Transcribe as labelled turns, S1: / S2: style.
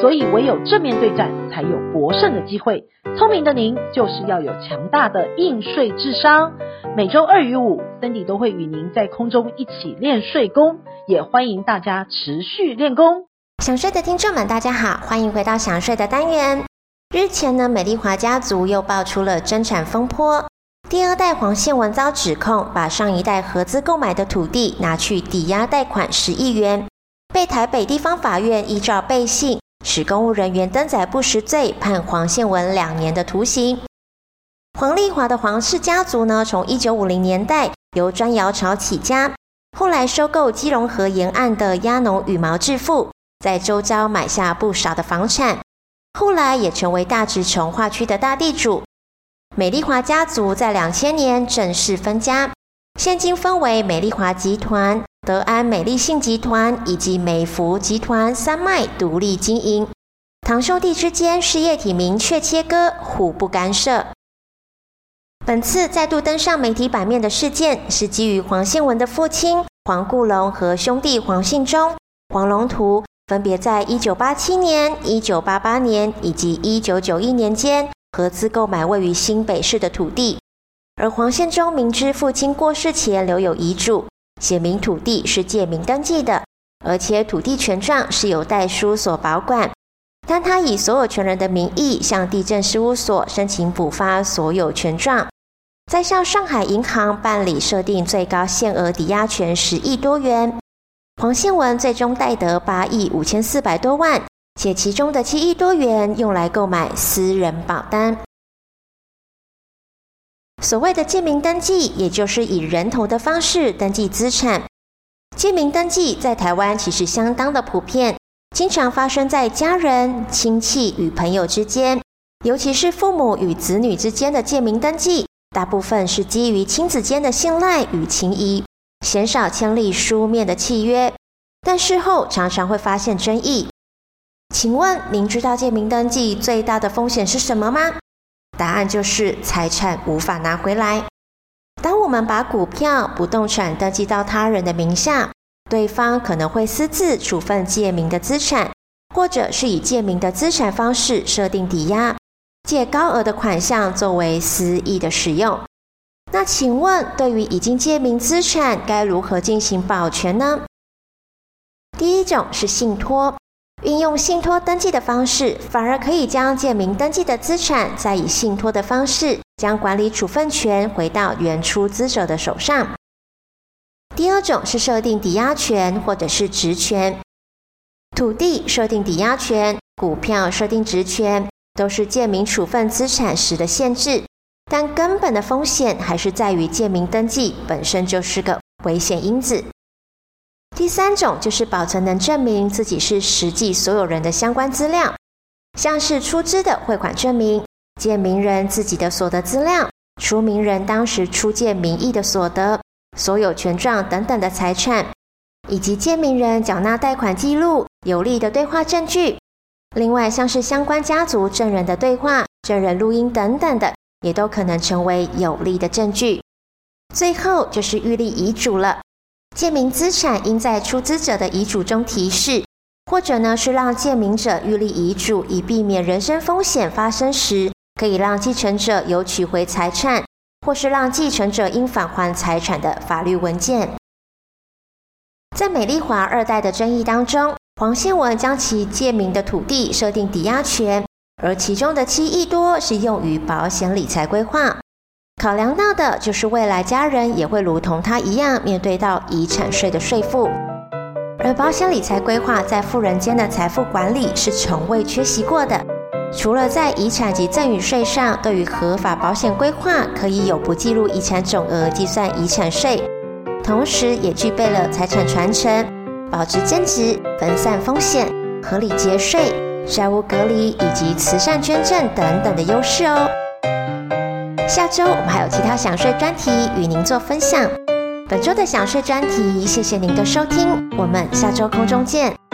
S1: 所以唯有正面对战，才有博胜的机会。聪明的您就是要有强大的应税智商。每周二与五，Cindy 都会与您在空中一起练税功，也欢迎大家持续练功。
S2: 想睡的听众们，大家好，欢迎回到想睡的单元。日前呢，美丽华家族又爆出了争产风波，第二代黄宪文遭指控把上一代合资购买的土地拿去抵押贷款十亿元，被台北地方法院依照背信，使公务人员登载不实罪，判黄宪文两年的徒刑。黄丽华的黄氏家族呢，从一九五零年代由砖窑厂起家，后来收购基隆河沿岸的鸭农羽毛致富，在周遭买下不少的房产，后来也成为大直重划区的大地主。美丽华家族在两千年正式分家，现今分为美丽华集团。德安美丽信集团以及美孚集团三脉独立经营，堂兄弟之间事业体明确切割，互不干涉。本次再度登上媒体版面的事件，是基于黄宪文的父亲黄顾龙和兄弟黄信忠、黄龙图分别在一九八七年、一九八八年以及一九九一年间合资购买位于新北市的土地，而黄宪忠明知父亲过世前留有遗嘱。写明土地是借名登记的，而且土地权状是由代书所保管，但他以所有权人的名义向地政事务所申请补发所有权状，再向上海银行办理设定最高限额抵押权十亿多元。黄宪文最终贷得八亿五千四百多万，且其中的七亿多元用来购买私人保单。所谓的借名登记，也就是以人头的方式登记资产。借名登记在台湾其实相当的普遍，经常发生在家人、亲戚与朋友之间，尤其是父母与子女之间的借名登记，大部分是基于亲子间的信赖与情谊，鲜少签立书面的契约，但事后常常会发现争议。请问您知道借名登记最大的风险是什么吗？答案就是财产无法拿回来。当我们把股票、不动产登记到他人的名下，对方可能会私自处分借名的资产，或者是以借名的资产方式设定抵押，借高额的款项作为私益的使用。那请问，对于已经借名资产，该如何进行保全呢？第一种是信托。运用信托登记的方式，反而可以将借名登记的资产，再以信托的方式，将管理处分权回到原出资者的手上。第二种是设定抵押权或者是职权，土地设定抵押权，股票设定职权，都是借名处分资产时的限制，但根本的风险还是在于借名登记本身就是个危险因子。第三种就是保存能证明自己是实际所有人的相关资料，像是出资的汇款证明、借名人自己的所得资料、出名人当时出借名义的所得、所有权状等等的财产，以及借名人缴纳贷款记录、有利的对话证据。另外，像是相关家族证人的对话、证人录音等等的，也都可能成为有利的证据。最后就是预立遗嘱了。借名资产应在出资者的遗嘱中提示，或者呢是让借名者预立遗嘱，以避免人身风险发生时，可以让继承者有取回财产，或是让继承者应返还财产的法律文件。在美丽华二代的争议当中，黄宪文将其借名的土地设定抵押权，而其中的七亿多是用于保险理财规划。考量到的就是未来家人也会如同他一样面对到遗产税的税负，而保险理财规划在富人间的财富管理是从未缺席过的。除了在遗产及赠与税上，对于合法保险规划可以有不计入遗产总额计算遗产税，同时也具备了财产传承、保值增值、分散风险、合理节税、债务隔离以及慈善捐赠等等的优势哦。下周我们还有其他想睡专题与您做分享，本周的想睡专题，谢谢您的收听，我们下周空中见。